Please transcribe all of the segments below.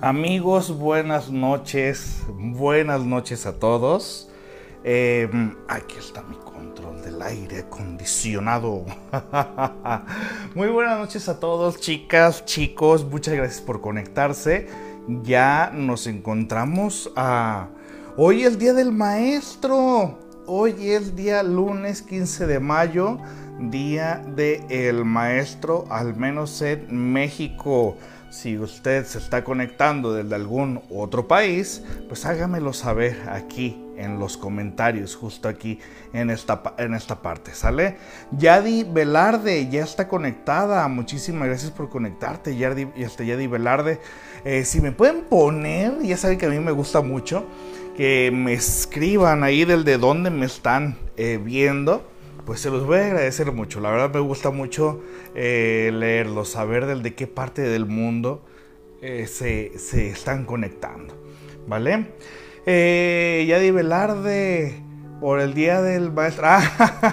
Amigos, buenas noches. Buenas noches a todos. Eh, aquí está mi control del aire acondicionado. Muy buenas noches a todos, chicas, chicos. Muchas gracias por conectarse. Ya nos encontramos a... Hoy es Día del Maestro. Hoy es día lunes 15 de mayo, Día del Maestro, al menos en México. Si usted se está conectando desde algún otro país, pues hágamelo saber aquí en los comentarios, justo aquí en esta, en esta parte, ¿sale? Yadi Velarde ya está conectada. Muchísimas gracias por conectarte, Yadi, este, Yadi Velarde. Eh, si me pueden poner, ya saben que a mí me gusta mucho, que me escriban ahí del de dónde me están eh, viendo pues se los voy a agradecer mucho. La verdad me gusta mucho eh, leerlos, saber del de qué parte del mundo eh, se, están conectando. ¿Vale? Eh, Yadi Velarde, por el día del maestro.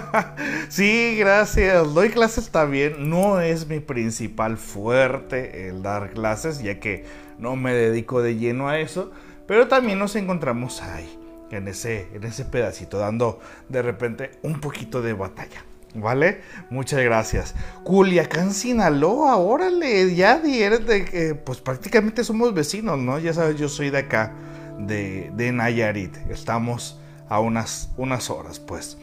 sí, gracias. Doy clases también. No es mi principal fuerte el dar clases, ya que no me dedico de lleno a eso. Pero también nos encontramos ahí en ese, en ese pedacito, dando de repente un poquito de batalla. ¿Vale? Muchas gracias. Culiacán, Sinaloa, órale, ya de que, pues prácticamente somos vecinos, ¿no? Ya sabes, yo soy de acá, de, de Nayarit. Estamos a unas, unas horas, pues.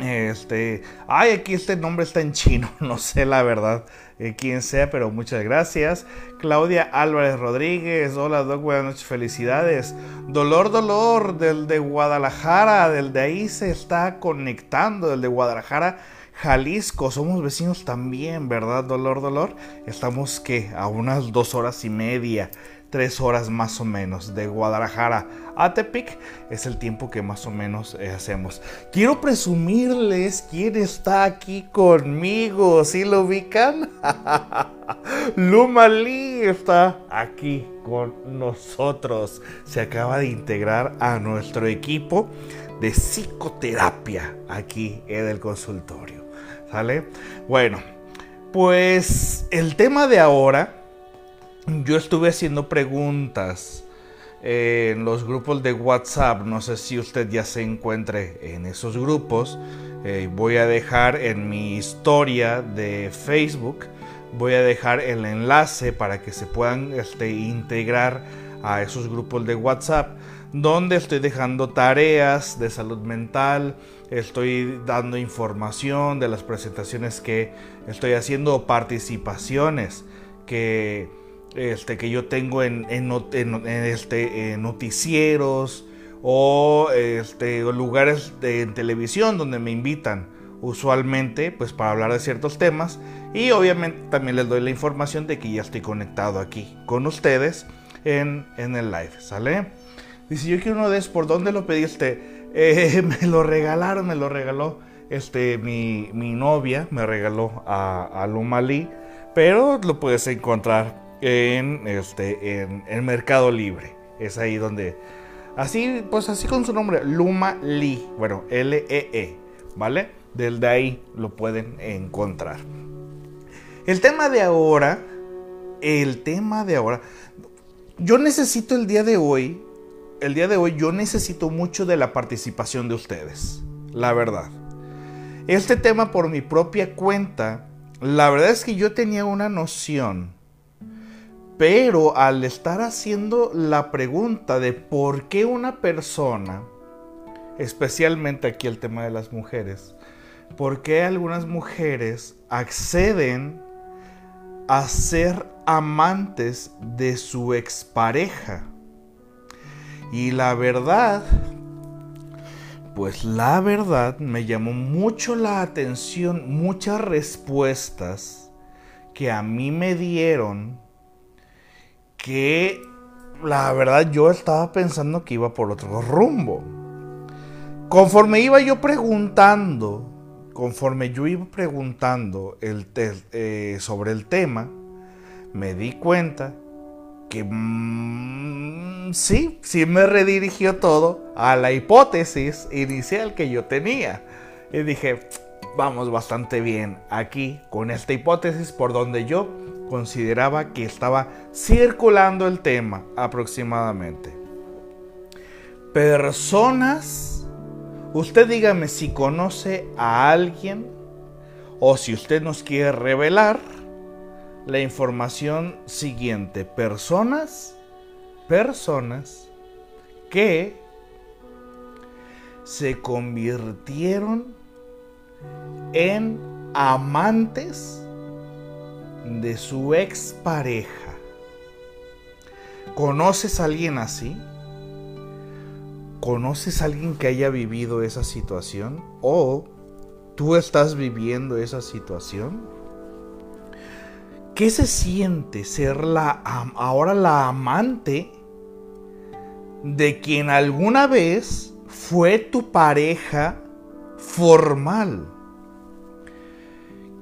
Este, ay, aquí este nombre está en chino, no sé la verdad eh, quién sea, pero muchas gracias. Claudia Álvarez Rodríguez, hola Doc, buenas noches, felicidades. Dolor, dolor, del de Guadalajara, del de ahí se está conectando, del de Guadalajara. Jalisco, somos vecinos también, ¿verdad? Dolor, dolor. Estamos que a unas dos horas y media tres horas más o menos de Guadalajara a Tepic es el tiempo que más o menos eh, hacemos. Quiero presumirles quién está aquí conmigo, si lo ubican? Luma Lee está aquí con nosotros. Se acaba de integrar a nuestro equipo de psicoterapia aquí en el consultorio. ¿Sale? Bueno, pues el tema de ahora yo estuve haciendo preguntas en los grupos de WhatsApp. No sé si usted ya se encuentre en esos grupos. Eh, voy a dejar en mi historia de Facebook, voy a dejar el enlace para que se puedan este, integrar a esos grupos de WhatsApp, donde estoy dejando tareas de salud mental, estoy dando información de las presentaciones que estoy haciendo participaciones que este, que yo tengo en, este, noticieros o este, lugares de, en televisión donde me invitan usualmente pues para hablar de ciertos temas y obviamente también les doy la información de que ya estoy conectado aquí con ustedes en, el live, ¿sale? Dice yo quiero uno de esos, ¿por dónde lo pediste? Eh, me lo regalaron, me lo regaló este, mi, novia, me regaló a, a Lumalí, pero lo puedes encontrar en, este, en, Mercado Libre. Es ahí donde... Así, pues así con su nombre, Luma Lee. Bueno, L-E-E, -E, ¿vale? Del de ahí lo pueden encontrar. El tema de ahora, el tema de ahora, yo necesito el día de hoy, el día de hoy yo necesito mucho de la participación de ustedes, la verdad. Este tema por mi propia cuenta, la verdad es que yo tenía una noción pero al estar haciendo la pregunta de por qué una persona, especialmente aquí el tema de las mujeres, por qué algunas mujeres acceden a ser amantes de su expareja. Y la verdad, pues la verdad me llamó mucho la atención muchas respuestas que a mí me dieron que la verdad yo estaba pensando que iba por otro rumbo. Conforme iba yo preguntando, conforme yo iba preguntando eh, sobre el tema, me di cuenta que mm, sí, sí me redirigió todo a la hipótesis inicial que yo tenía. Y dije, vamos bastante bien aquí con esta hipótesis por donde yo consideraba que estaba circulando el tema aproximadamente. Personas, usted dígame si conoce a alguien o si usted nos quiere revelar la información siguiente. Personas, personas que se convirtieron en amantes de su expareja. ¿Conoces a alguien así? ¿Conoces a alguien que haya vivido esa situación? ¿O tú estás viviendo esa situación? ¿Qué se siente ser la ahora la amante de quien alguna vez fue tu pareja formal?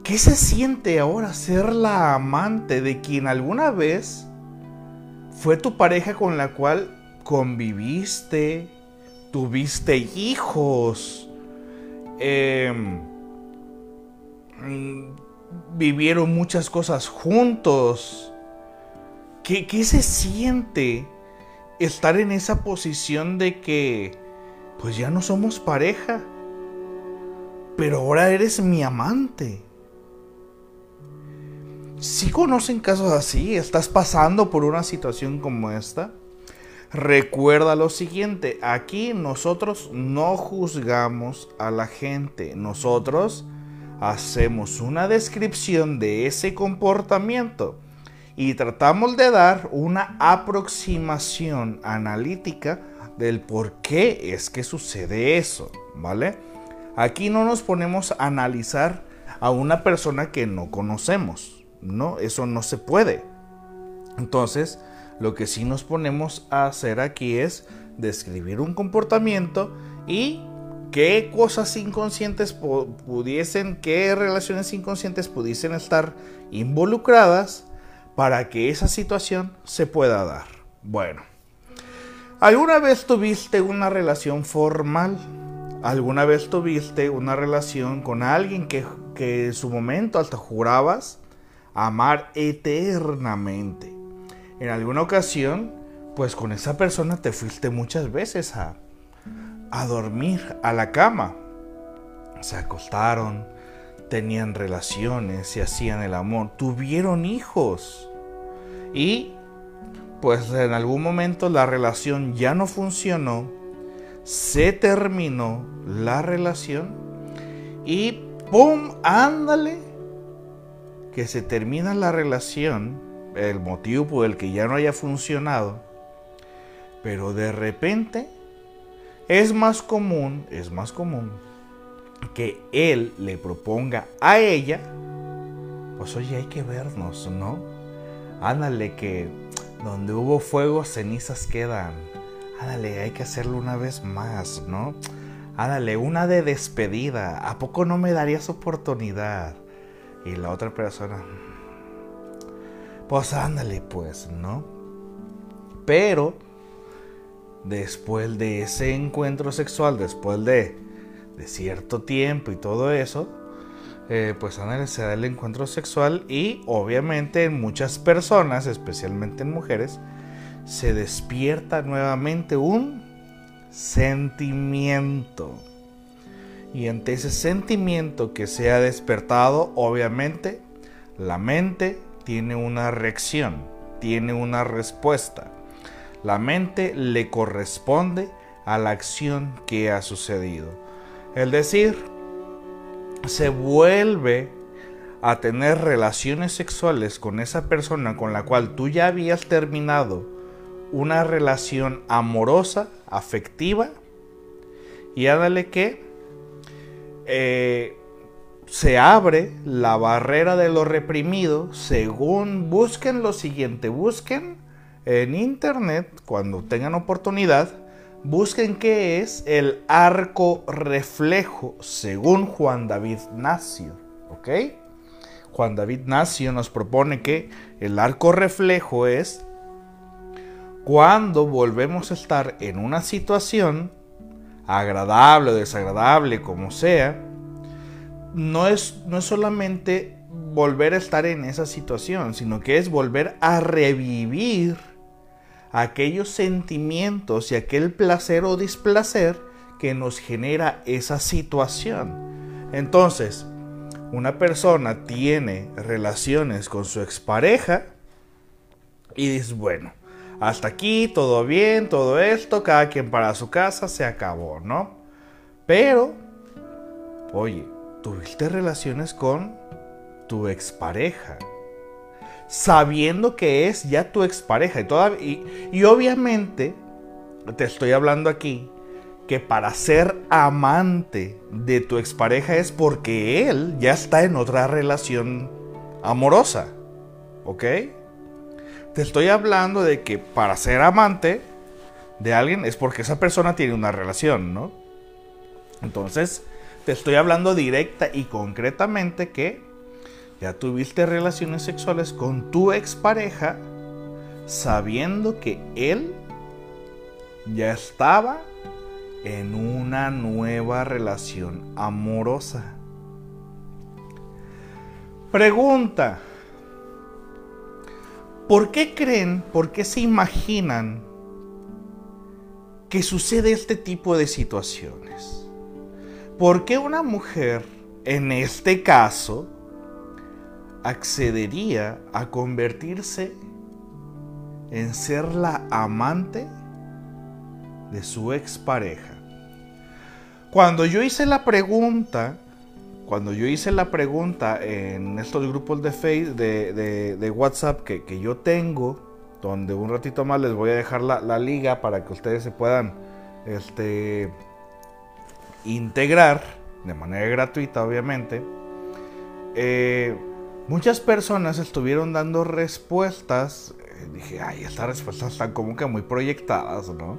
¿Qué se siente ahora ser la amante de quien alguna vez fue tu pareja con la cual conviviste, tuviste hijos, em, vivieron muchas cosas juntos? ¿Qué, ¿Qué se siente estar en esa posición de que pues ya no somos pareja, pero ahora eres mi amante? Si conocen casos así, estás pasando por una situación como esta, recuerda lo siguiente, aquí nosotros no juzgamos a la gente, nosotros hacemos una descripción de ese comportamiento y tratamos de dar una aproximación analítica del por qué es que sucede eso, ¿vale? Aquí no nos ponemos a analizar a una persona que no conocemos. No, eso no se puede. Entonces, lo que sí nos ponemos a hacer aquí es describir un comportamiento y qué cosas inconscientes pudiesen, qué relaciones inconscientes pudiesen estar involucradas para que esa situación se pueda dar. Bueno, ¿alguna vez tuviste una relación formal? ¿Alguna vez tuviste una relación con alguien que, que en su momento hasta jurabas amar eternamente. En alguna ocasión, pues con esa persona te fuiste muchas veces a, a dormir a la cama. Se acostaron, tenían relaciones, se hacían el amor, tuvieron hijos. Y pues en algún momento la relación ya no funcionó, se terminó la relación y ¡pum! Ándale, que se termina la relación, el motivo por el que ya no haya funcionado, pero de repente es más común, es más común que él le proponga a ella, pues oye, hay que vernos, ¿no? Ándale que donde hubo fuego, cenizas quedan. Ándale, hay que hacerlo una vez más, ¿no? Ándale, una de despedida. ¿A poco no me darías oportunidad? Y la otra persona, pues ándale pues, ¿no? Pero después de ese encuentro sexual, después de, de cierto tiempo y todo eso, eh, pues ándale, se da el encuentro sexual y obviamente en muchas personas, especialmente en mujeres, se despierta nuevamente un sentimiento. Y ante ese sentimiento que se ha despertado, obviamente, la mente tiene una reacción, tiene una respuesta. La mente le corresponde a la acción que ha sucedido. Es decir, se vuelve a tener relaciones sexuales con esa persona con la cual tú ya habías terminado una relación amorosa, afectiva, y hágale que eh, se abre la barrera de lo reprimido según busquen lo siguiente, busquen en internet cuando tengan oportunidad, busquen qué es el arco reflejo según Juan David Nacio, ¿ok? Juan David Nacio nos propone que el arco reflejo es cuando volvemos a estar en una situación agradable o desagradable, como sea, no es, no es solamente volver a estar en esa situación, sino que es volver a revivir aquellos sentimientos y aquel placer o displacer que nos genera esa situación. Entonces, una persona tiene relaciones con su expareja y dice, bueno, hasta aquí todo bien, todo esto, cada quien para su casa, se acabó, ¿no? Pero, oye, tuviste relaciones con tu expareja, sabiendo que es ya tu expareja. Y, y obviamente, te estoy hablando aquí que para ser amante de tu expareja es porque él ya está en otra relación amorosa. ¿Ok? Te estoy hablando de que para ser amante de alguien es porque esa persona tiene una relación, ¿no? Entonces, te estoy hablando directa y concretamente que ya tuviste relaciones sexuales con tu expareja sabiendo que él ya estaba en una nueva relación amorosa. Pregunta. ¿Por qué creen, por qué se imaginan que sucede este tipo de situaciones? ¿Por qué una mujer, en este caso, accedería a convertirse en ser la amante de su expareja? Cuando yo hice la pregunta, cuando yo hice la pregunta en estos grupos de, Facebook, de, WhatsApp que, yo tengo, donde un ratito más les voy a dejar la, liga para que ustedes se puedan este, integrar de manera gratuita, obviamente. Eh, muchas personas estuvieron dando respuestas. Eh, dije, ay, estas respuestas están como que muy proyectadas, ¿no?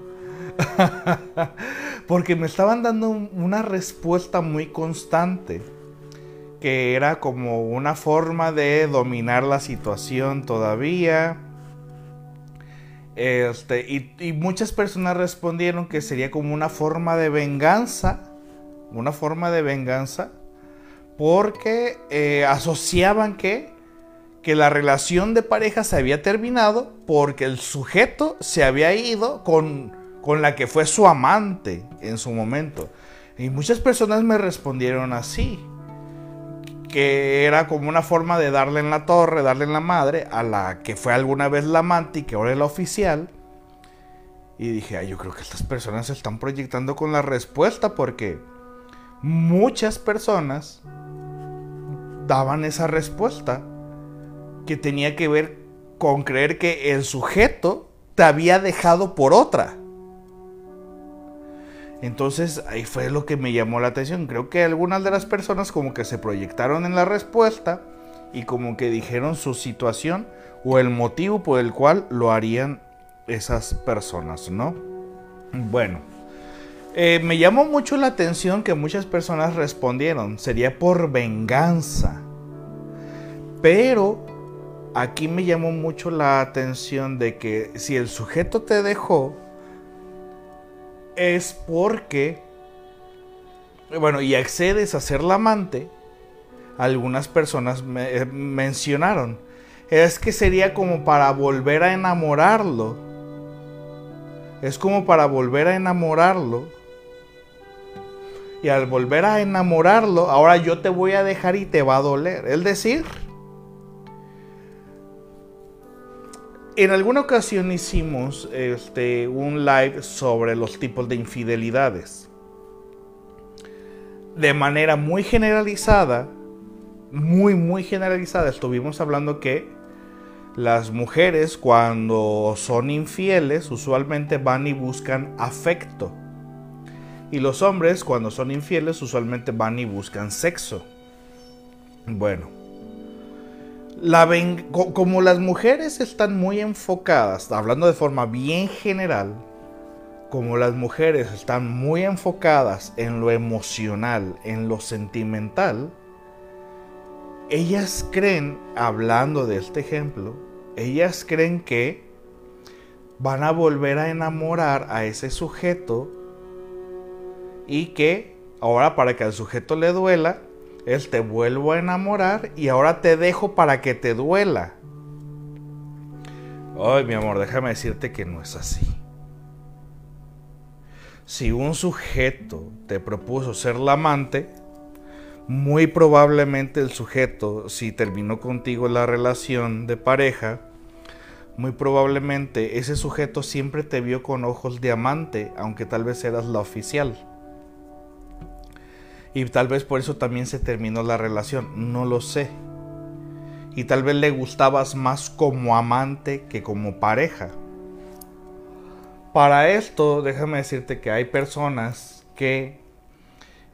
Porque me estaban dando una respuesta muy constante, que era como una forma de dominar la situación todavía. Este, y, muchas personas respondieron que sería como una forma de venganza, una forma de venganza, porque eh, asociaban que, que la relación de pareja se había terminado porque el sujeto se había ido con con la que fue su amante en su momento. Y muchas personas me respondieron así, que era como una forma de darle en la torre, darle en la madre a la que fue alguna vez la amante y que ahora es la oficial. Y dije, ay, yo creo que estas personas se están proyectando con la respuesta porque muchas personas daban esa respuesta que tenía que ver con creer que el sujeto te había dejado por otra. Entonces ahí fue lo que me llamó la atención. Creo que algunas de las personas como que se proyectaron en la respuesta y como que dijeron su situación o el motivo por el cual lo harían esas personas, ¿no? Bueno, eh, me llamó mucho la atención que muchas personas respondieron, sería por venganza. Pero aquí me llamó mucho la atención de que si el sujeto te dejó, es porque, bueno, y accedes a ser la amante, algunas personas me, eh, mencionaron, es que sería como para volver a enamorarlo. Es como para volver a enamorarlo. Y al volver a enamorarlo, ahora yo te voy a dejar y te va a doler. Es decir, En alguna ocasión hicimos este, un live sobre los tipos de infidelidades. De manera muy generalizada, muy, muy generalizada, estuvimos hablando que las mujeres cuando son infieles usualmente van y buscan afecto. Y los hombres cuando son infieles usualmente van y buscan sexo. Bueno, como las mujeres están muy enfocadas, hablando de forma bien general, como las mujeres están muy enfocadas en lo emocional, en lo sentimental, ellas creen, hablando de este ejemplo, ellas creen que van a volver a enamorar a ese sujeto y que ahora para que al sujeto le duela, es te vuelvo a enamorar y ahora te dejo para que te duela. Ay, mi amor, déjame decirte que no es así. Si un sujeto te propuso ser la amante, muy probablemente el sujeto, si terminó contigo la relación de pareja, muy probablemente ese sujeto siempre te vio con ojos de amante, aunque tal vez eras la oficial. Y tal vez por eso también se terminó la relación, no lo sé. Y tal vez le gustabas más como amante que como pareja. Para esto, déjame decirte que hay personas que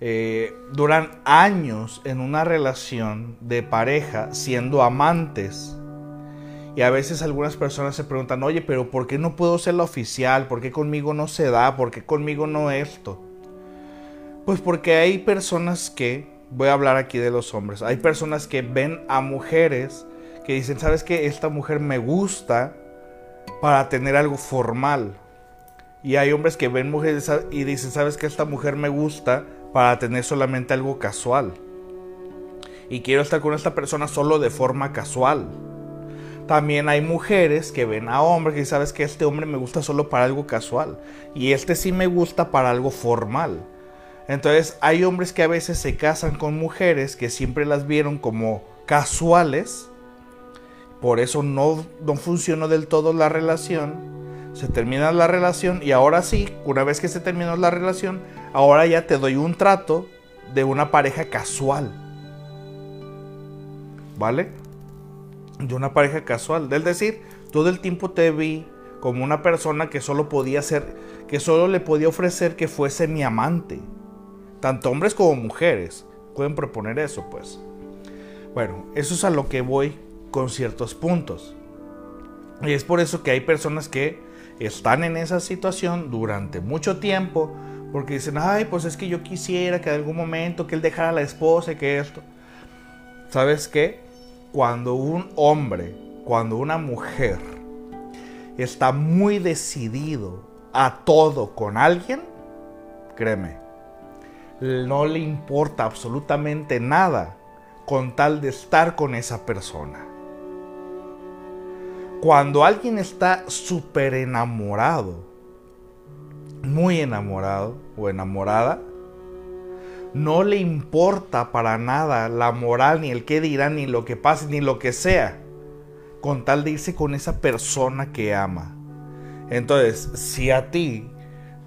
eh, duran años en una relación de pareja siendo amantes. Y a veces algunas personas se preguntan, oye, pero ¿por qué no puedo ser la oficial? ¿Por qué conmigo no se da? ¿Por qué conmigo no esto? Pues porque hay personas que, voy a hablar aquí de los hombres, hay personas que ven a mujeres que dicen, ¿sabes qué? Esta mujer me gusta para tener algo formal. Y hay hombres que ven mujeres y dicen, ¿sabes qué? Esta mujer me gusta para tener solamente algo casual. Y quiero estar con esta persona solo de forma casual. También hay mujeres que ven a hombres y sabes que este hombre me gusta solo para algo casual. Y este sí me gusta para algo formal. Entonces hay hombres que a veces se casan con mujeres que siempre las vieron como casuales. Por eso no, funcionó del todo la relación. Se termina la relación y ahora sí, una vez que se terminó la relación, ahora ya te doy un trato de una pareja casual. ¿Vale? De una pareja casual. Es decir, todo el tiempo te vi como una persona que solo podía ser, que solo le podía ofrecer que fuese mi amante tanto hombres como mujeres pueden proponer eso, pues. Bueno, eso es a lo que voy con ciertos puntos. Y es por eso que hay personas que están en esa situación durante mucho tiempo, porque dicen, ay, pues es que yo quisiera que en algún momento que él dejara a la esposa y que esto. ¿Sabes qué? Cuando un hombre, cuando una mujer está muy decidido a todo con alguien, créeme, no le importa absolutamente nada con tal de estar con esa persona. Cuando alguien está súper enamorado, muy enamorado o enamorada, no le importa para nada la moral, ni el qué dirán, ni lo que pase, ni lo que sea, con tal de irse con esa persona que ama. Entonces, si a ti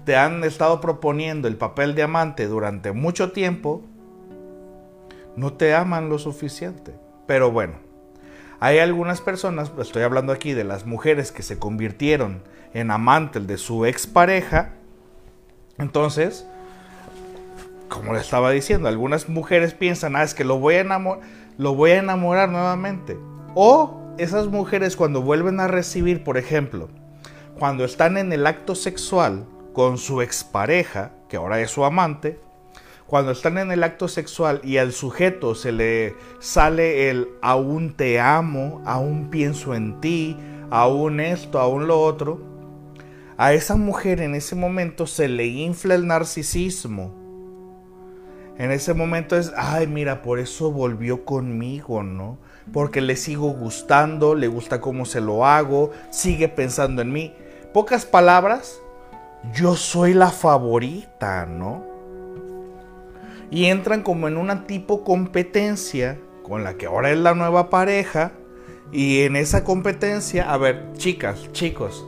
te han estado proponiendo el papel de amante durante mucho tiempo, no te aman lo suficiente. Pero bueno, hay algunas personas, estoy hablando aquí de las mujeres que se convirtieron en amantes de su expareja. Entonces, como le estaba diciendo, algunas mujeres piensan, ah, es que lo voy a enamorar, lo voy a enamorar nuevamente. O esas mujeres cuando vuelven a recibir, por ejemplo, cuando están en el acto sexual, con su expareja, que ahora es su amante, cuando están en el acto sexual y al sujeto se le sale el aún te amo, aún pienso en ti, aún esto, aún lo otro, a esa mujer en ese momento se le infla el narcisismo. En ese momento es, ay, mira, por eso volvió conmigo, ¿no? Porque le sigo gustando, le gusta cómo se lo hago, sigue pensando en mí. Pocas palabras, yo soy la favorita, ¿no? Y entran como en una tipo competencia con la que ahora es la nueva pareja. Y en esa competencia, a ver, chicas, chicos,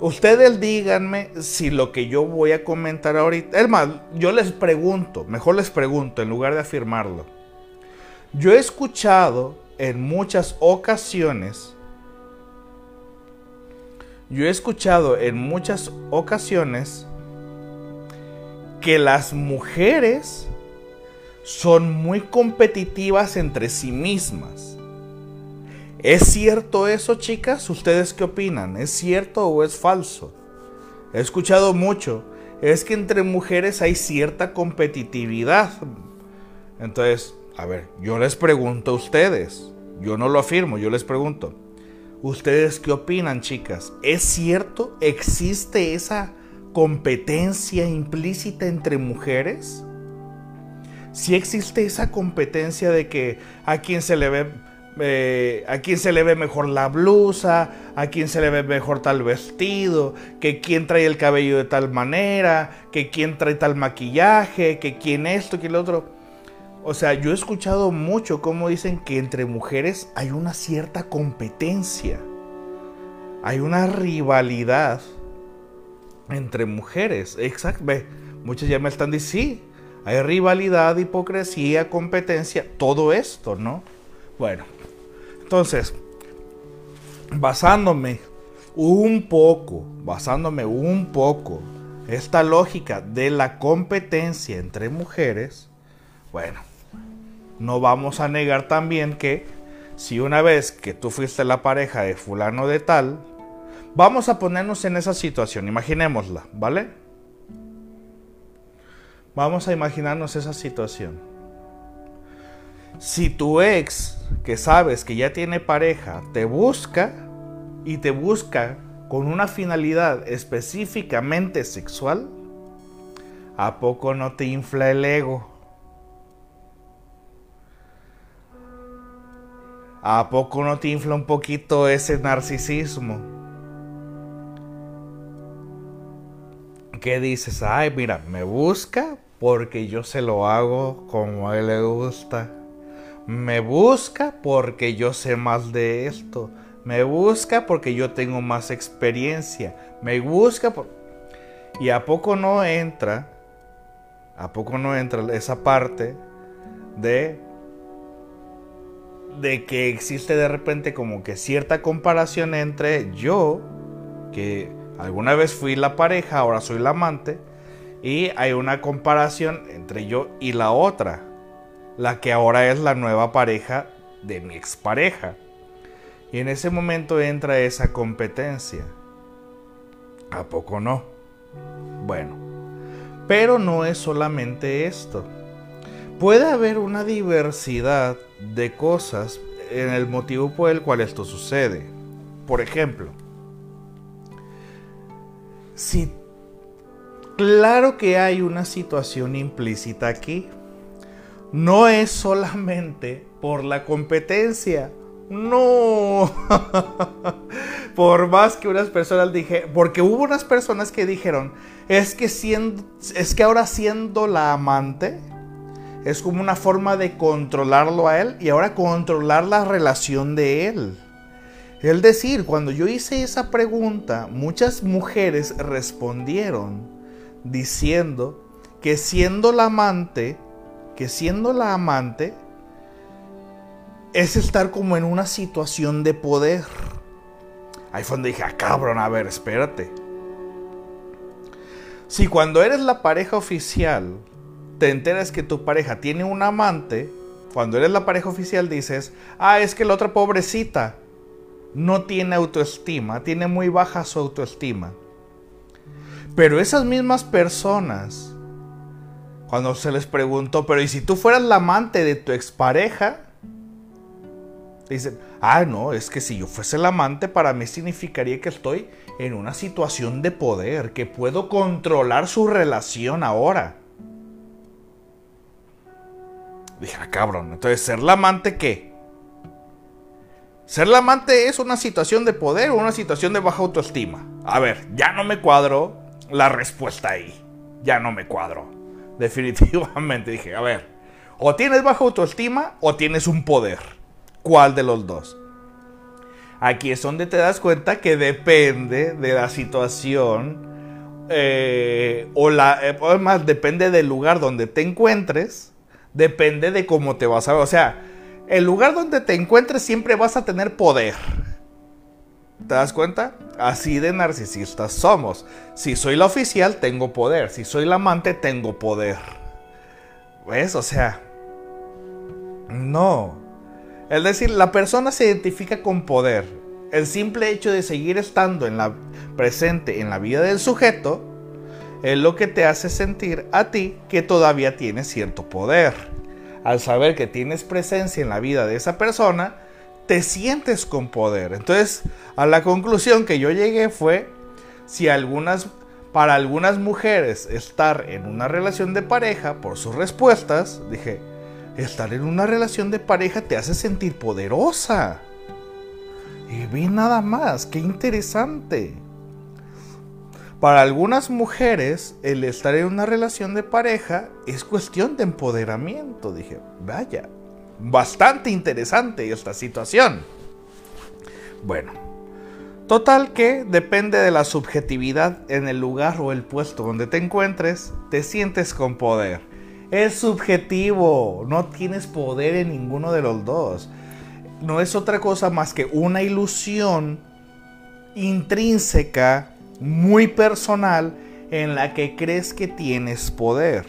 ustedes díganme si lo que yo voy a comentar ahorita, es más, yo les pregunto, mejor les pregunto en lugar de afirmarlo. Yo he escuchado en muchas ocasiones yo he escuchado en muchas ocasiones que las mujeres son muy competitivas entre sí mismas. ¿Es cierto eso, chicas? ¿Ustedes qué opinan? ¿Es cierto o es falso? He escuchado mucho. Es que entre mujeres hay cierta competitividad. Entonces, a ver, yo les pregunto a ustedes. Yo no lo afirmo, yo les pregunto. ¿Ustedes qué opinan, chicas? ¿Es cierto? ¿Existe esa competencia implícita entre mujeres? si existe esa competencia de que a quien se le ve eh, a quién se le ve mejor la blusa, a quién se le ve mejor tal vestido, que quién trae el cabello de tal manera, que quién trae tal maquillaje, que quién esto, que el otro. O sea, yo he escuchado mucho cómo dicen que entre mujeres hay una cierta competencia, hay una rivalidad entre mujeres. Exacto, ve, muchas ya me están diciendo, sí, hay rivalidad, hipocresía, competencia, todo esto, ¿no? Bueno, entonces, basándome un poco, basándome un poco esta lógica de la competencia entre mujeres, bueno, no vamos a negar también que si una vez que tú fuiste la pareja de fulano de tal, vamos a ponernos en esa situación, imaginémosla, ¿vale? Vamos a imaginarnos esa situación. Si tu ex, que sabes que ya tiene pareja, te busca y te busca con una finalidad específicamente sexual, ¿a poco no te infla el ego? ¿A poco no te infla un poquito ese narcisismo? ¿Qué dices? Ay, mira, me busca porque yo se lo hago como a él le gusta. Me busca porque yo sé más de esto. Me busca porque yo tengo más experiencia. Me busca por... Y a poco no entra, a poco no entra esa parte de de que existe de repente como que cierta comparación entre yo, que alguna vez fui la pareja, ahora soy la amante, y hay una comparación entre yo y la otra la que ahora es la nueva pareja de mi expareja. Y en ese momento entra esa competencia. ¿A poco no? Bueno, pero no es solamente esto. Puede haber una diversidad de cosas en el motivo por el cual esto sucede. Por ejemplo, si claro que hay una situación implícita aquí, no es solamente por la competencia. No. por más que unas personas dije, porque hubo unas personas que dijeron, es que siendo es que ahora siendo la amante es como una forma de controlarlo a él y ahora controlar la relación de él. Es decir, cuando yo hice esa pregunta, muchas mujeres respondieron diciendo que siendo la amante que siendo la amante es estar como en una situación de poder. Ahí fue donde dije, ah, cabrón, a ver, espérate. Si cuando eres la pareja oficial te enteras que tu pareja tiene un amante, cuando eres la pareja oficial dices, ah, es que la otra pobrecita no tiene autoestima, tiene muy baja su autoestima. Pero esas mismas personas cuando se les preguntó, pero ¿y si tú fueras la amante de tu expareja? Dicen, ah, no, es que si yo fuese la amante, para mí significaría que estoy en una situación de poder, que puedo controlar su relación ahora. Dije, ah, cabrón, entonces, ¿ser la amante qué? ¿Ser la amante es una situación de poder o una situación de baja autoestima? A ver, ya no me cuadro la respuesta ahí. Ya no me cuadro. Definitivamente dije, a ver, o tienes baja autoestima o tienes un poder. ¿Cuál de los dos? Aquí es donde te das cuenta que depende de la situación eh, o la, eh, depende del lugar donde te encuentres, depende de cómo te vas a ver. O sea, el lugar donde te encuentres siempre vas a tener poder. ¿Te das cuenta? Así de narcisistas somos. Si soy la oficial, tengo poder. Si soy la amante, tengo poder. ¿Ves? O sea, no. Es decir, la persona se identifica con poder. El simple hecho de seguir estando en la presente en la vida del sujeto es lo que te hace sentir a ti que todavía tienes cierto poder. Al saber que tienes presencia en la vida de esa persona, te sientes con poder. Entonces, a la conclusión que yo llegué fue, si algunas Para algunas mujeres estar en una relación de pareja, por sus respuestas, dije, estar en una relación de pareja te hace sentir poderosa. Y vi nada más, qué interesante. Para algunas mujeres, el estar en una relación de pareja es cuestión de empoderamiento. Dije, vaya, bastante interesante esta situación. Bueno, total que depende de la subjetividad en el lugar o el puesto donde te encuentres, te sientes con poder. Es subjetivo, no tienes poder en ninguno de los dos. No es otra cosa más que una ilusión intrínseca muy personal en la que crees que tienes poder.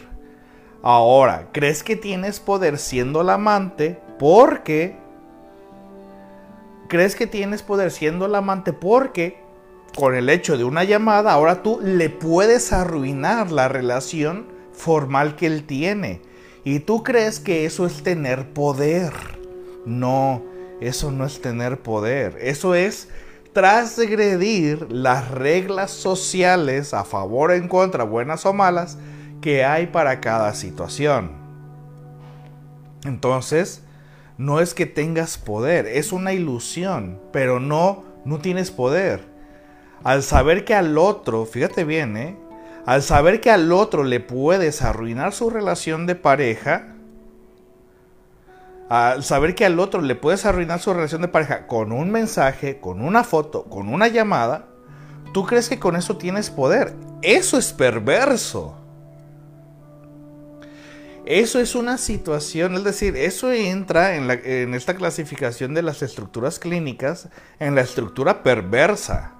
Ahora, crees que tienes poder siendo el amante porque... Crees que tienes poder siendo el amante porque con el hecho de una llamada ahora tú le puedes arruinar la relación formal que él tiene. Y tú crees que eso es tener poder. No, eso no es tener poder. Eso es transgredir las reglas sociales a favor o en contra, buenas o malas, que hay para cada situación. Entonces, no es que tengas poder, es una ilusión, pero no, no tienes poder. Al saber que al otro, fíjate bien, ¿eh? al saber que al otro le puedes arruinar su relación de pareja, al saber que al otro le puedes arruinar su relación de pareja con un mensaje, con una foto, con una llamada, tú crees que con eso tienes poder. Eso es perverso. Eso es una situación, es decir, eso entra en, esta clasificación de las estructuras clínicas, en la estructura perversa.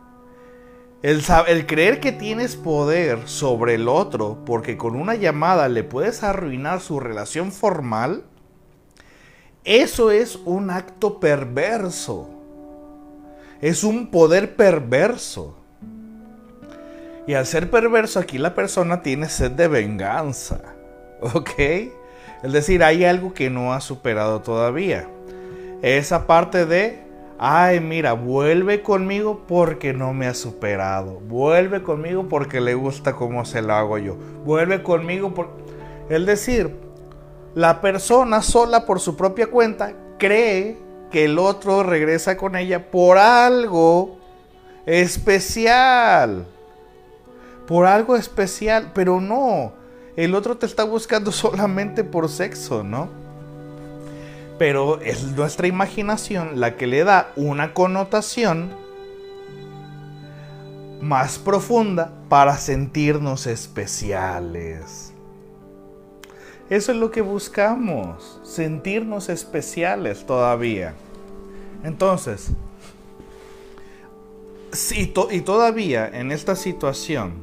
El, el, creer que tienes poder sobre el otro porque con una llamada le puedes arruinar su relación formal, eso es un acto perverso. Es un poder perverso. Y al ser perverso aquí la persona tiene sed de venganza. ¿Ok? Es decir, hay algo que no ha superado todavía. Esa parte de, ay, mira, vuelve conmigo porque no me ha superado. Vuelve conmigo porque le gusta cómo se lo hago yo. Vuelve conmigo por... Es decir, la persona sola por su propia cuenta cree que el otro regresa con ella por algo especial. Por algo especial, pero no. El otro te está buscando solamente por sexo, ¿no? Pero es nuestra imaginación la que le da una connotación más profunda para sentirnos especiales. Eso es lo que buscamos, sentirnos especiales todavía. Entonces, si y todavía en esta situación,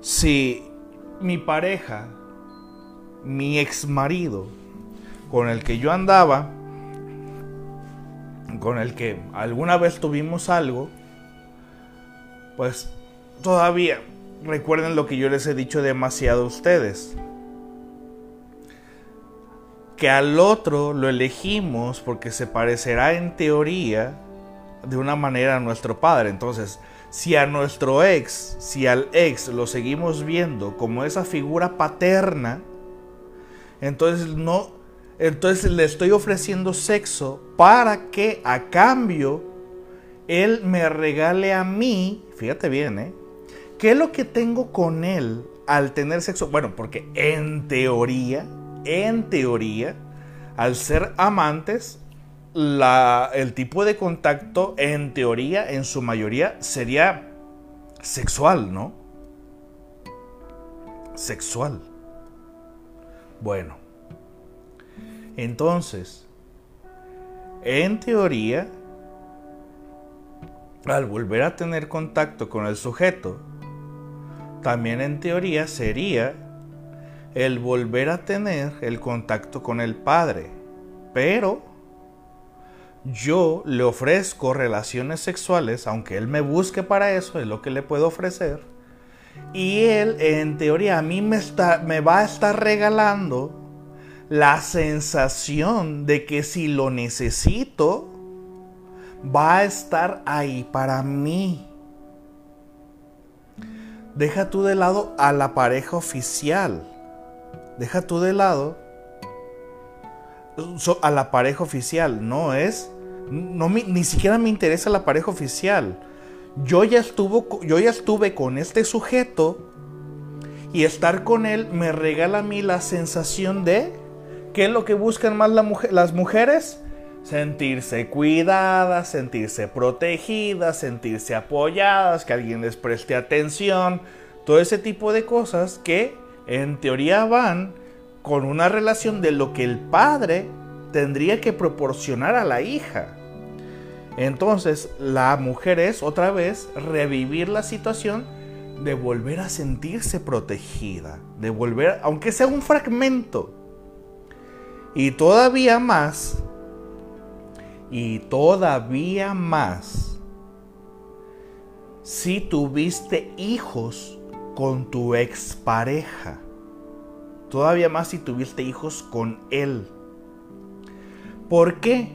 si mi pareja, mi ex marido, con el que yo andaba, con el que alguna vez tuvimos algo, pues todavía recuerden lo que yo les he dicho demasiado a ustedes que al otro lo elegimos porque se parecerá en teoría de una manera a nuestro padre. Entonces, si a nuestro ex, si al ex lo seguimos viendo como esa figura paterna, entonces no, entonces le estoy ofreciendo sexo para que a cambio él me regale a mí, fíjate bien, ¿eh? ¿Qué es lo que tengo con él al tener sexo? Bueno, porque en teoría en teoría, al ser amantes, el tipo de contacto, en teoría, en su mayoría, sería sexual, ¿no? Sexual. Bueno. Entonces, en teoría, al volver a tener contacto con el sujeto, también en teoría sería el volver a tener el contacto con el Padre. Pero yo le ofrezco relaciones sexuales, aunque Él me busque para eso, es lo que le puedo ofrecer. Y Él, en teoría, a mí me, está, me va a estar regalando la sensación de que si lo necesito, va a estar ahí para mí. deja tú de lado a la pareja oficial. Deja tú de lado a la pareja oficial. No es. No, ni siquiera me interesa la pareja oficial. Yo ya, estuvo, yo ya estuve con este sujeto y estar con él me regala a mí la sensación de. ¿Qué es lo que buscan más las mujeres? sentirse cuidadas, sentirse protegidas, sentirse apoyadas, que alguien les preste atención, todo ese tipo de cosas que en teoría van con una relación de lo que el padre tendría que proporcionar a la hija. Entonces la mujer es otra vez revivir la situación de volver a sentirse protegida, de volver, aunque sea un fragmento. Y todavía más, y todavía más si tuviste hijos con tu expareja. Todavía más si tuviste hijos con él. ¿Por qué?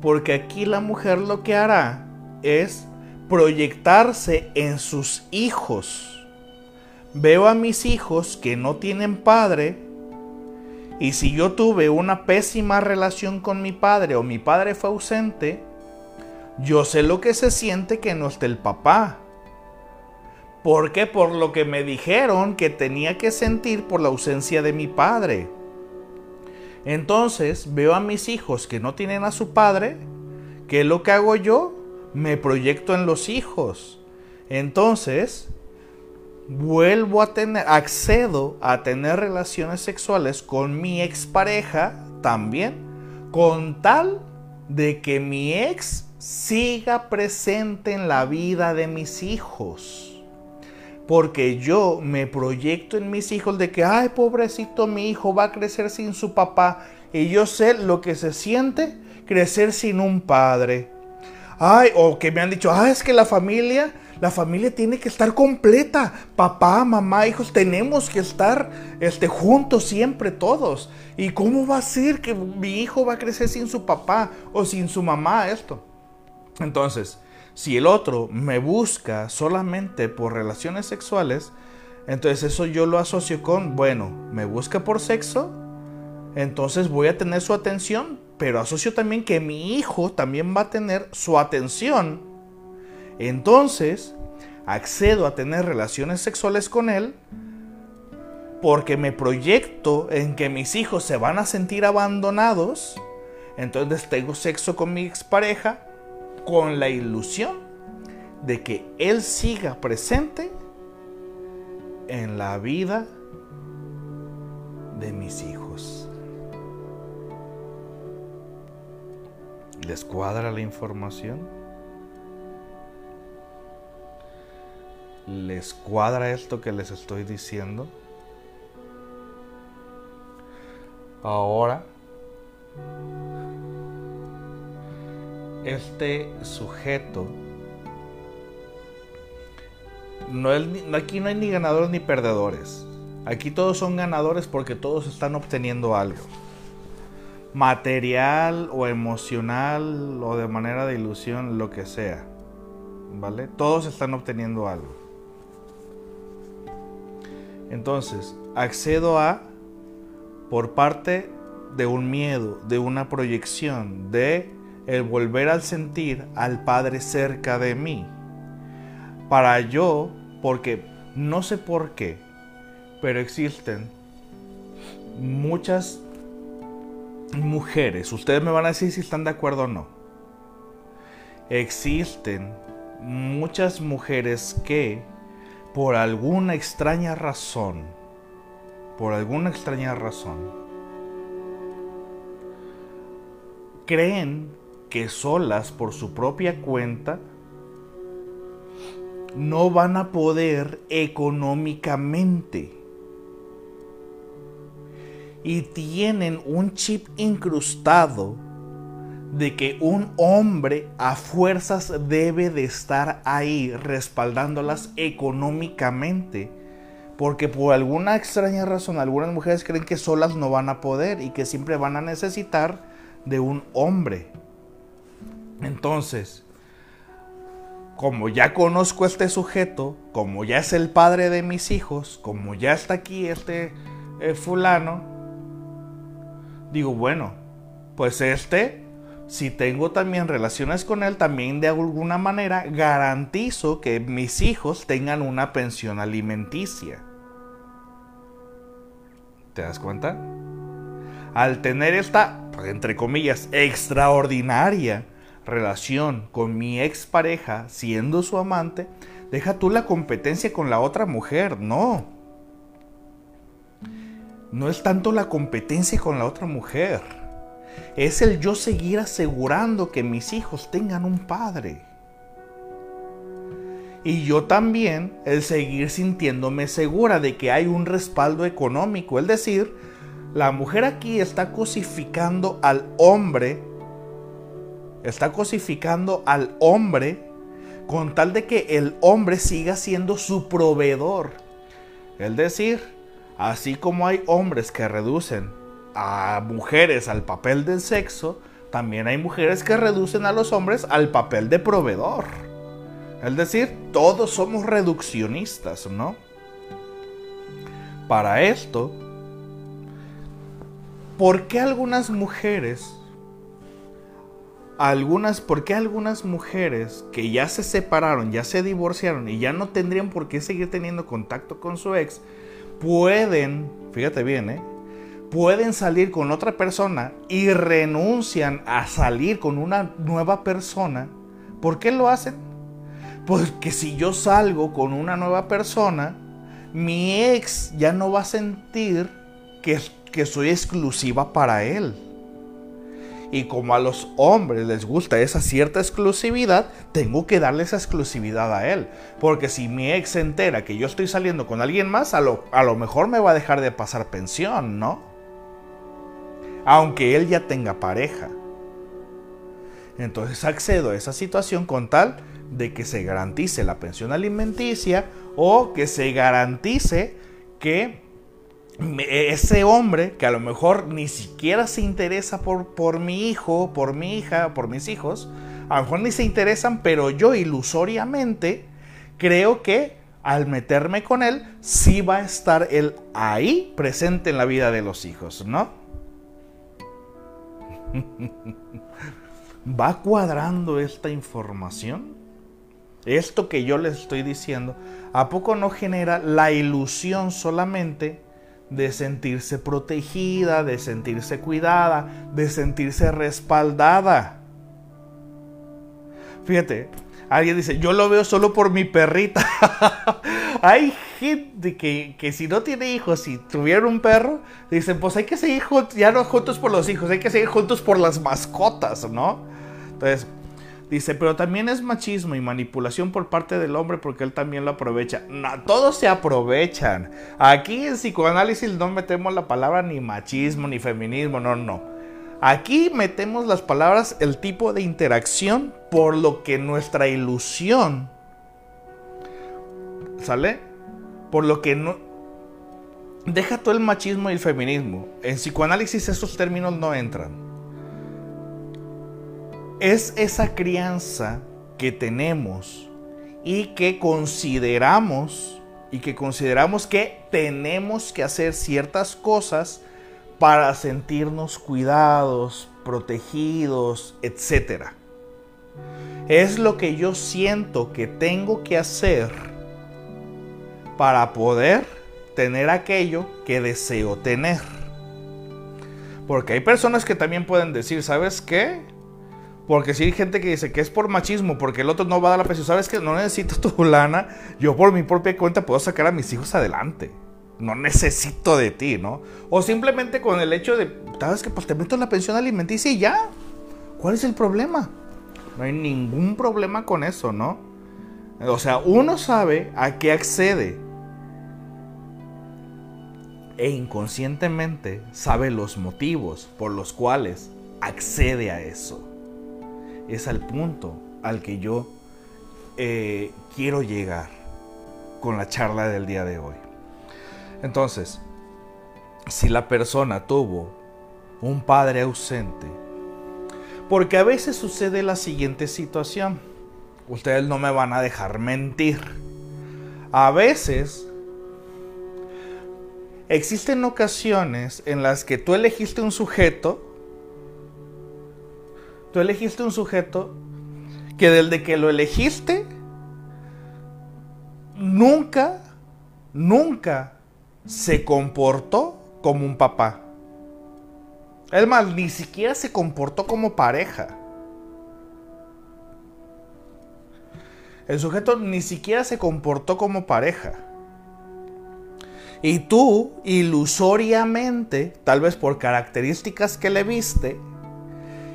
Porque aquí la mujer lo que hará es proyectarse en sus hijos. Veo a mis hijos que no tienen padre y si yo tuve una pésima relación con mi padre o mi padre fue ausente, yo sé lo que se siente que no esté el papá. ¿Por qué? Por lo que me dijeron que tenía que sentir por la ausencia de mi padre. Entonces veo a mis hijos que no tienen a su padre. ¿Qué es lo que hago yo? Me proyecto en los hijos. Entonces, vuelvo a tener, accedo a tener relaciones sexuales con mi expareja también, con tal de que mi ex siga presente en la vida de mis hijos. Porque yo me proyecto en mis hijos de que, ay, pobrecito, mi hijo va a crecer sin su papá. Y yo sé lo que se siente crecer sin un padre. Ay, o que me han dicho, ah, es que la familia la familia tiene que estar completa. Papá, mamá, hijos, tenemos que estar este, juntos siempre todos. ¿Y cómo va a ser que mi hijo va a crecer sin su papá o sin su mamá esto? Entonces, si el otro me busca solamente por relaciones sexuales, entonces eso yo lo asocio con, bueno, me busca por sexo, entonces voy a tener su atención, pero asocio también que mi hijo también va a tener su atención entonces, accedo a tener relaciones sexuales con él porque me proyecto en que mis hijos se van a sentir abandonados. Entonces tengo sexo con mi expareja con la ilusión de que él siga presente en la vida de mis hijos. ¿Les cuadra la información? ¿Les cuadra esto que les estoy diciendo? Ahora, este sujeto, no aquí no hay ni ganadores ni perdedores. Aquí todos son ganadores porque todos están obteniendo algo. Material o emocional o de manera de ilusión, lo que sea. ¿Vale? Todos están obteniendo algo. Entonces, accedo a, por parte de un miedo, de una proyección, de el volver al sentir al Padre cerca de mí. Para yo, porque no sé por qué, pero existen muchas mujeres, ustedes me van a decir si están de acuerdo o no. Existen muchas mujeres que por alguna extraña razón, por alguna extraña razón, creen que solas por su propia cuenta no van a poder económicamente. Y tienen un chip incrustado de que un hombre a fuerzas debe de estar ahí respaldándolas económicamente. Porque por alguna extraña razón algunas mujeres creen que solas no van a poder y que siempre van a necesitar de un hombre. Entonces, como ya conozco a este sujeto, como ya es el padre de mis hijos, como ya está aquí este eh, fulano, digo, bueno, pues este, si tengo también relaciones con él, también de alguna manera garantizo que mis hijos tengan una pensión alimenticia. ¿Te das cuenta? Al tener esta, entre comillas, extraordinaria relación con mi expareja siendo su amante, deja tú la competencia con la otra mujer, no. No es tanto la competencia con la otra mujer, es el yo seguir asegurando que mis hijos tengan un padre. Y yo también el seguir sintiéndome segura de que hay un respaldo económico, es decir, la mujer aquí está cosificando al hombre Está cosificando al hombre con tal de que el hombre siga siendo su proveedor. Es decir, así como hay hombres que reducen a mujeres al papel del sexo, también hay mujeres que reducen a los hombres al papel de proveedor. Es decir, todos somos reduccionistas, ¿no? Para esto, ¿por qué algunas mujeres algunas, ¿por qué algunas mujeres que ya se separaron, ya se divorciaron y ya no tendrían por qué seguir teniendo contacto con su ex, pueden, fíjate bien, ¿eh? pueden salir con otra persona y renuncian a salir con una nueva persona? ¿Por qué lo hacen? Porque si yo salgo con una nueva persona, mi ex ya no va a sentir que, que soy exclusiva para él. Y como a los hombres les gusta esa cierta exclusividad, tengo que darle esa exclusividad a él. Porque si mi ex se entera que yo estoy saliendo con alguien más, a lo, a lo mejor me va a dejar de pasar pensión, ¿no? Aunque él ya tenga pareja. Entonces accedo a esa situación con tal de que se garantice la pensión alimenticia o que se garantice que ese hombre que a lo mejor ni siquiera se interesa por, por mi hijo, por mi hija, por mis hijos, a lo mejor ni se interesan, pero yo ilusoriamente creo que al meterme con él, sí va a estar él ahí presente en la vida de los hijos, ¿no? ¿Va cuadrando esta información? Esto que yo les estoy diciendo, ¿a poco no genera la ilusión solamente de sentirse protegida, de sentirse cuidada, de sentirse respaldada. Fíjate, alguien dice, yo lo veo solo por mi perrita. hay gente que, que, si no tiene hijos, si tuviera un perro, dicen, pues hay que seguir juntos, ya no juntos por los hijos, hay que seguir juntos por las mascotas, ¿no? Entonces, Dice, pero también es machismo y manipulación por parte del hombre porque él también lo aprovecha. No, todos se aprovechan. Aquí en psicoanálisis no metemos la palabra ni machismo ni feminismo, no, no. Aquí metemos las palabras, el tipo de interacción por lo que nuestra ilusión, ¿sale? Por lo que no... Deja todo el machismo y el feminismo. En psicoanálisis esos términos no entran es esa crianza que tenemos y que consideramos y que consideramos que tenemos que hacer ciertas cosas para sentirnos cuidados, protegidos, etc. Es lo que yo siento que tengo que hacer para poder tener aquello que deseo tener. Porque hay personas que también pueden decir, ¿sabes qué? Porque si hay gente que dice que es por machismo, porque el otro no va a dar la presión, sabes que no necesito tu lana, yo por mi propia cuenta puedo sacar a mis hijos adelante. No necesito de ti, ¿no? O simplemente con el hecho de, sabes que pues te meto la pensión alimenticia y ya. ¿Cuál es el problema? No hay ningún problema con eso, ¿no? O sea, uno sabe a qué accede. E inconscientemente sabe los motivos por los cuales accede a eso es al punto al que yo eh, quiero llegar con la charla del día de hoy. Entonces, si la persona tuvo un padre ausente, porque a veces sucede la siguiente situación, Ustedes no me van a dejar mentir. A veces existen ocasiones en las que tú elegiste un sujeto, tú elegiste un sujeto que desde que lo elegiste, nunca, nunca se comportó como un papá. Es más, ni siquiera se comportó como pareja. El sujeto ni siquiera se comportó como pareja. Y tú, ilusoriamente, tal vez por características que le viste,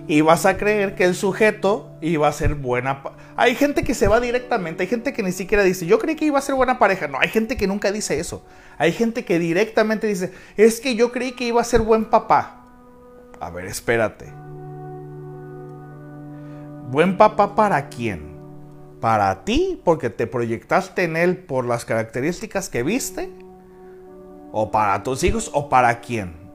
ibas a creer que el sujeto iba a ser buena. Hay gente que se va directamente, hay gente que ni siquiera dice, yo creí que iba a ser buena pareja. No, hay gente que nunca dice eso. Hay gente que directamente dice, es que yo creí que iba a ser buen papá. A ver, espérate. ¿Buen papá para quién? para ti porque te proyectaste en él por las características que viste, o para tus hijos, o para quién.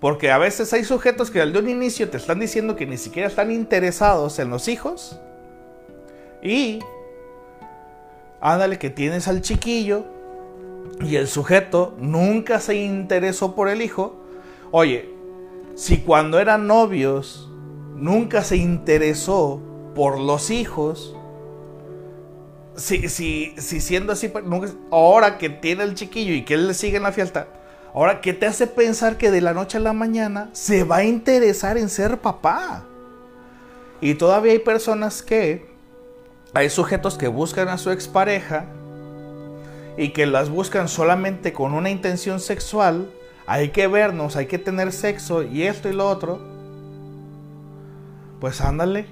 Porque a veces hay sujetos que desde un inicio te están diciendo que ni siquiera están interesados en los hijos. Y ándale que tienes al chiquillo y el sujeto nunca se interesó por el hijo. Oye, si cuando eran novios nunca se interesó por los hijos, si, si, si siendo así, pues, ahora que tiene el chiquillo y que él le sigue en la fiesta, ahora, ¿qué te hace pensar que de la noche a la mañana se va a interesar en ser papá? Y todavía hay personas que, hay sujetos que buscan a su expareja y que las buscan solamente con una intención sexual, hay que vernos, hay que tener sexo y esto y lo otro, pues ándale,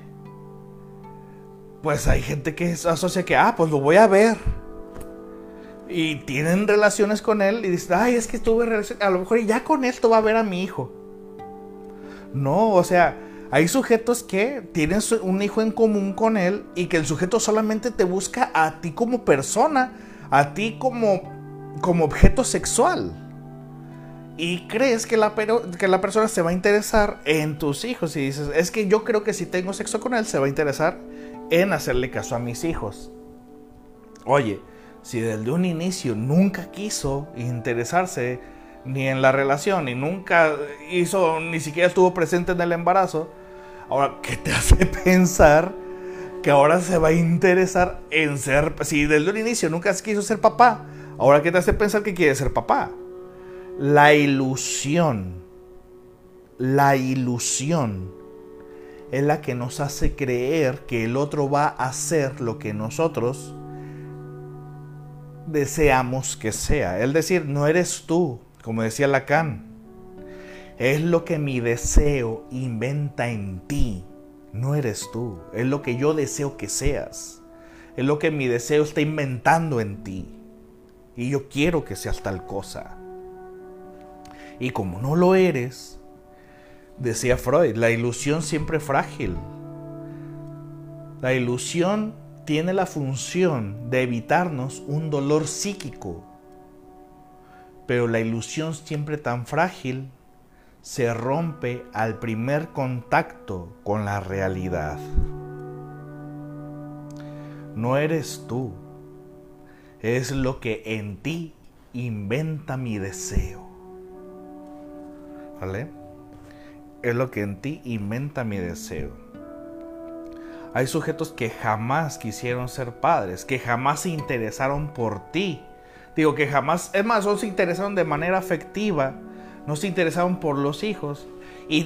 pues hay gente que asocia que, ah, pues lo voy a ver. Y tienen relaciones con él y dicen, ay, es que tuve relaciones, a lo mejor ya con esto va a ver a mi hijo. No, o sea, hay sujetos que tienen un hijo en común con él y que el sujeto solamente te busca a ti como persona, a ti como, como objeto sexual. Y crees que la, que la persona se va a interesar en tus hijos y dices, es que yo creo que si tengo sexo con él se va a interesar en hacerle caso a mis hijos. Oye, si desde un inicio nunca quiso interesarse ni en la relación y nunca hizo, ni siquiera estuvo presente en el embarazo, ahora, ¿qué te hace pensar que ahora se va a interesar en ser, si desde un inicio nunca quiso ser papá, ahora ¿qué te hace pensar que quiere ser papá? La ilusión, la ilusión es la que nos hace creer que el otro va a hacer lo que nosotros deseamos que sea. Es decir, no eres tú, como decía Lacan. Es lo que mi deseo inventa en ti. No eres tú. Es lo que yo deseo que seas. Es lo que mi deseo está inventando en ti. Y yo quiero que seas tal cosa. Y como no lo eres, Decía Freud, la ilusión siempre frágil. La ilusión tiene la función de evitarnos un dolor psíquico, pero la ilusión siempre tan frágil se rompe al primer contacto con la realidad. No eres tú, es lo que en ti inventa mi deseo. ¿Vale? es lo que en ti inventa mi deseo. Hay sujetos que jamás quisieron ser padres, que jamás se interesaron por ti. Digo que jamás, es más, no se interesaron de manera afectiva, no se interesaron por los hijos. Y,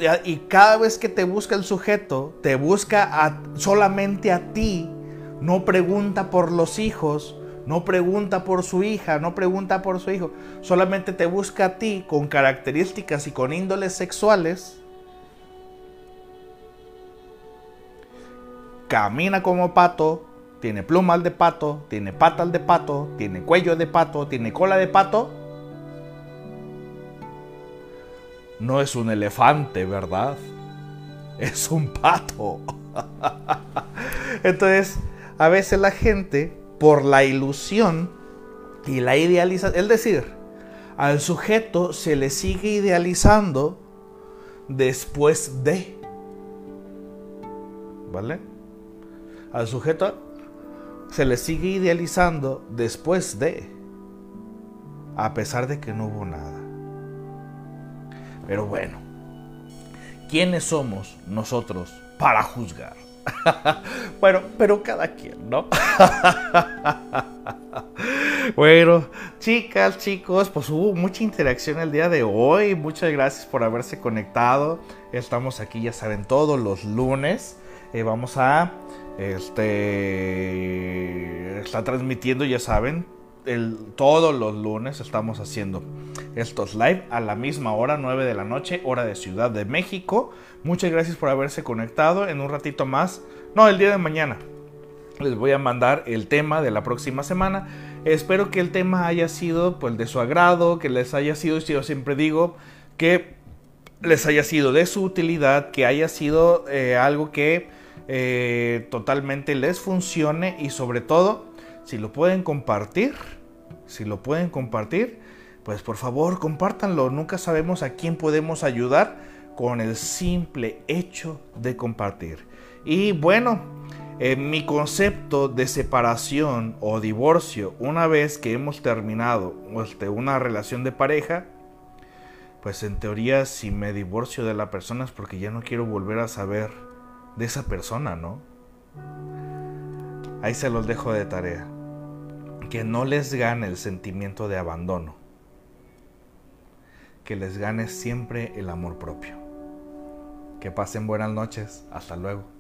cada vez que te busca el sujeto, te busca solamente a ti, no pregunta por los hijos, no pregunta por su hija, no pregunta por su hijo, solamente te busca a ti con características y con índoles sexuales camina como pato, tiene plumas de pato, tiene patas de pato, tiene cuello de pato, tiene cola de pato. No es un elefante, ¿verdad? Es un pato. Entonces, a veces la gente, por la ilusión y la idealización, es decir, al sujeto se le sigue idealizando después de. ¿Vale? Al sujeto se le sigue idealizando después de, a pesar de que no hubo nada. Pero bueno, ¿quiénes somos nosotros para juzgar? bueno, pero cada quien, ¿no? bueno, chicas, chicos, pues hubo mucha interacción el día de hoy. Muchas gracias por haberse conectado. Estamos aquí, ya saben, todos los lunes. Eh, vamos a este está transmitiendo, ya saben, todos los lunes estamos haciendo estos live a la misma hora, 9 de la noche, hora de Ciudad de México. Muchas gracias por haberse conectado. En un ratito más, no, el día de mañana, les voy a mandar el tema de la próxima semana. Espero que el tema haya sido pues de su agrado, que les haya sido, yo siempre digo, que les haya sido de su utilidad, que haya sido eh, algo que eh, totalmente les funcione y sobre todo, si lo pueden compartir, si lo pueden compartir, pues por favor compártanlo. Nunca sabemos a quién podemos ayudar con el simple hecho de compartir. Y bueno, en mi concepto de separación o divorcio, una vez que hemos terminado este, una relación de pareja, pues en teoría si me divorcio de la persona es porque ya no quiero volver a saber de esa persona, ¿no? Ahí se los dejo de tarea. Que no les gane el sentimiento de abandono. Que les gane siempre el amor propio. Que pasen buenas noches. Hasta luego.